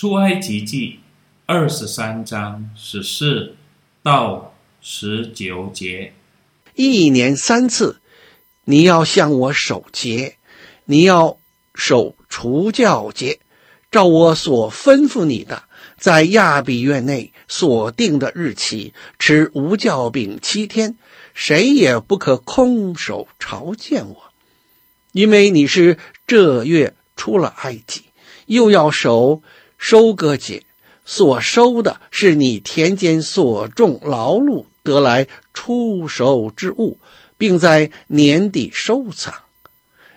出埃及记二十三章十四到十九节。一年三次，你要向我守节，你要守除教节，照我所吩咐你的，在亚比月内所定的日期吃无酵饼七天，谁也不可空手朝见我，因为你是这月出了埃及，又要守收割节，所收的是你田间所种劳碌得来出手之物，并在年底收藏，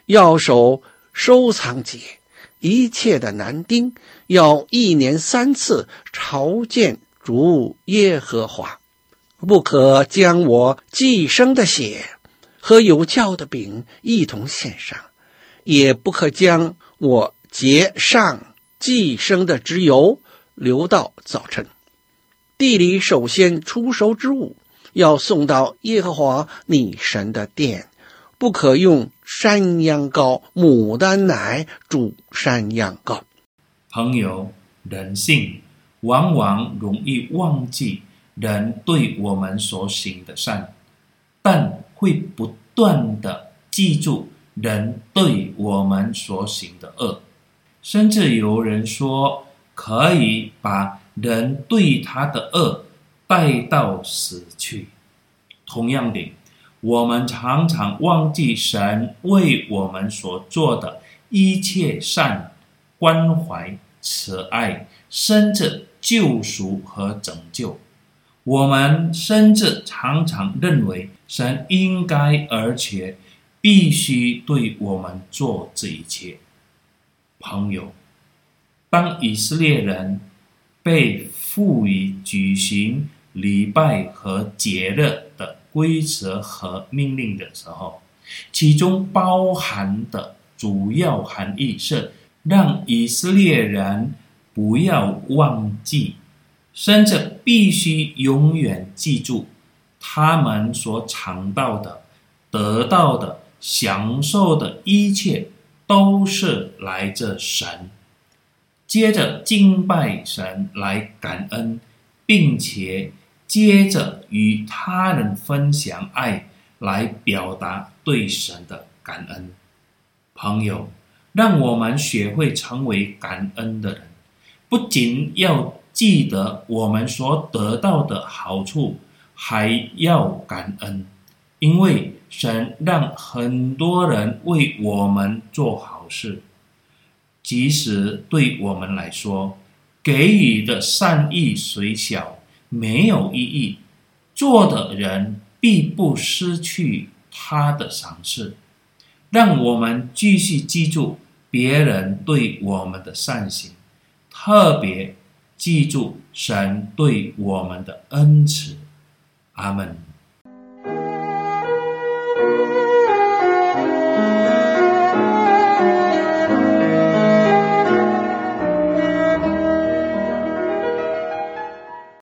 要守收藏节，一切的男丁要一年三次朝见主耶和华，不可将我寄生的血和有酵的饼一同献上，也不可将我节上寄生的脂油留到早晨。地里首先出熟之物，要送到耶和华你神的殿，不可用山羊羔、牡丹奶煮山羊羔。朋友，人性往往容易忘记人对我们所行的善，但会不断地记住人对我们所行的恶，甚至有人说可以把。人对他的恶带到死去。同样的，我们常常忘记神为我们所做的一切善、关怀、慈爱，甚至救赎和拯救。我们甚至常常认为神应该而且必须对我们做这一切。朋友，当以色列人。被赋予举行礼拜和节日的规则和命令的时候，其中包含的主要含义是让以色列人不要忘记，甚至必须永远记住，他们所尝到的、得到的、享受的一切，都是来自神。接着敬拜神来感恩，并且接着与他人分享爱来表达对神的感恩。朋友，让我们学会成为感恩的人，不仅要记得我们所得到的好处，还要感恩，因为神让很多人为我们做好事。即使对我们来说，给予的善意虽小，没有意义，做的人必不失去他的赏赐。让我们继续记住别人对我们的善行，特别记住神对我们的恩慈。阿门。